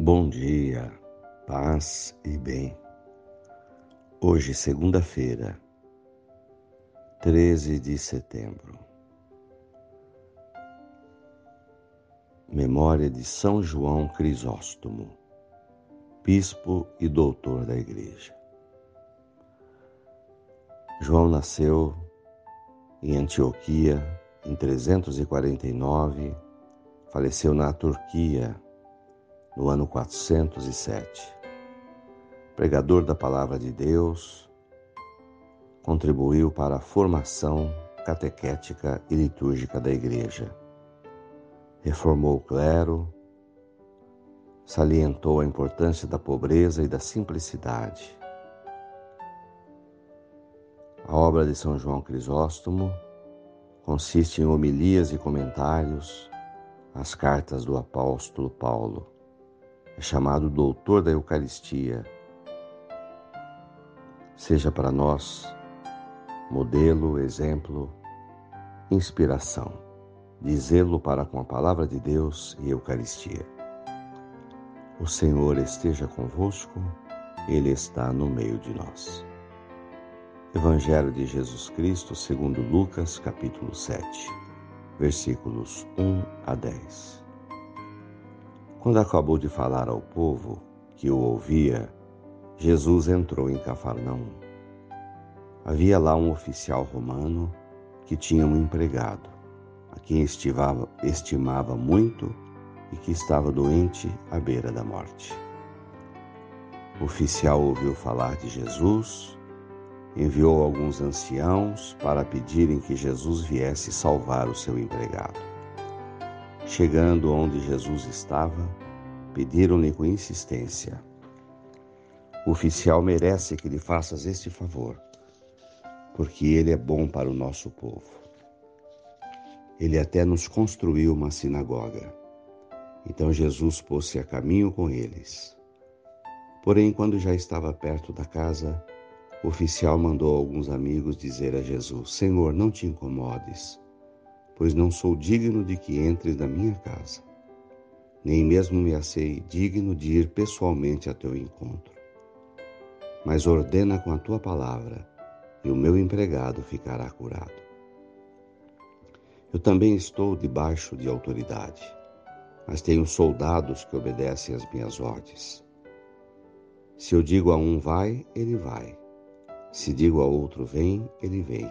Bom dia, paz e bem. Hoje, segunda-feira, 13 de setembro. Memória de São João Crisóstomo, bispo e doutor da Igreja. João nasceu em Antioquia em 349, faleceu na Turquia no ano 407. Pregador da Palavra de Deus, contribuiu para a formação catequética e litúrgica da Igreja. Reformou o clero, salientou a importância da pobreza e da simplicidade. A obra de São João Crisóstomo consiste em homilias e comentários às cartas do apóstolo Paulo é chamado doutor da Eucaristia. Seja para nós modelo, exemplo, inspiração, dizê-lo para com a palavra de Deus e Eucaristia. O Senhor esteja convosco, Ele está no meio de nós. Evangelho de Jesus Cristo, segundo Lucas, capítulo 7, versículos 1 a 10. Quando acabou de falar ao povo que o ouvia, Jesus entrou em Cafarnaum. Havia lá um oficial romano que tinha um empregado, a quem estivava, estimava muito e que estava doente à beira da morte. O oficial ouviu falar de Jesus, enviou alguns anciãos para pedirem que Jesus viesse salvar o seu empregado. Chegando onde Jesus estava, pediram-lhe com insistência: O oficial merece que lhe faças este favor, porque ele é bom para o nosso povo. Ele até nos construiu uma sinagoga. Então Jesus pôs-se a caminho com eles. Porém, quando já estava perto da casa, o oficial mandou alguns amigos dizer a Jesus: Senhor, não te incomodes pois não sou digno de que entres na minha casa, nem mesmo me achei digno de ir pessoalmente a teu encontro. Mas ordena com a tua palavra, e o meu empregado ficará curado. Eu também estou debaixo de autoridade, mas tenho soldados que obedecem às minhas ordens. Se eu digo a um vai, ele vai. Se digo a outro vem, ele vem.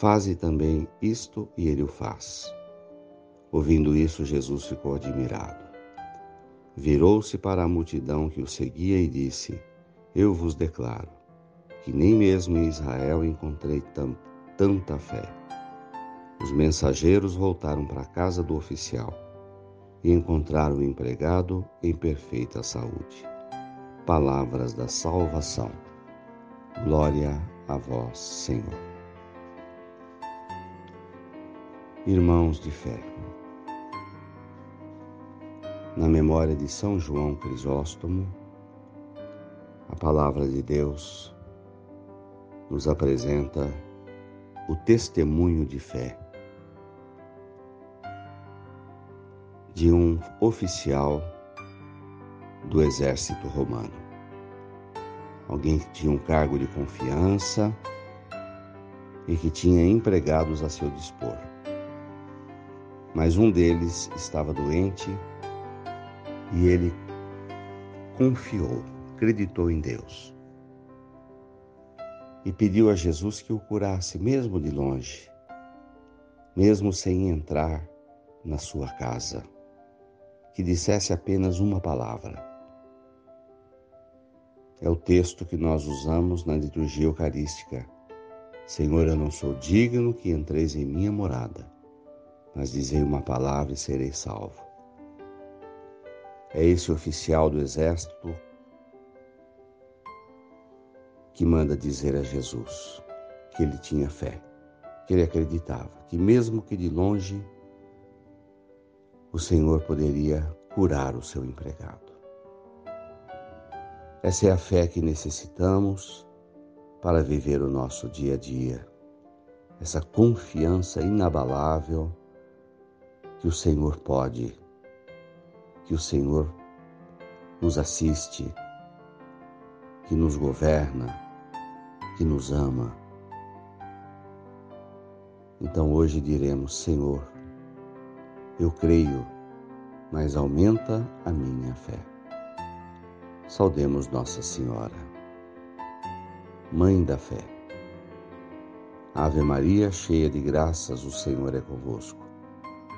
Faze também isto, e ele o faz. Ouvindo isso, Jesus ficou admirado. Virou-se para a multidão que o seguia e disse: Eu vos declaro que nem mesmo em Israel encontrei tanta fé. Os mensageiros voltaram para a casa do oficial e encontraram o empregado em perfeita saúde. Palavras da salvação. Glória a vós, Senhor. Irmãos de fé. Na memória de São João Crisóstomo, a palavra de Deus nos apresenta o testemunho de fé de um oficial do exército romano. Alguém que tinha um cargo de confiança e que tinha empregados a seu dispor mas um deles estava doente e ele confiou, acreditou em Deus e pediu a Jesus que o curasse, mesmo de longe, mesmo sem entrar na sua casa, que dissesse apenas uma palavra. É o texto que nós usamos na liturgia eucarística. Senhor, eu não sou digno que entreis em minha morada mas dizei uma palavra e serei salvo. É esse oficial do exército que manda dizer a Jesus que ele tinha fé, que ele acreditava, que mesmo que de longe o Senhor poderia curar o seu empregado. Essa é a fé que necessitamos para viver o nosso dia a dia, essa confiança inabalável que o Senhor pode que o Senhor nos assiste, que nos governa, que nos ama. Então hoje diremos: Senhor, eu creio, mas aumenta a minha fé. Saudemos Nossa Senhora, Mãe da Fé. Ave Maria, cheia de graças, o Senhor é convosco.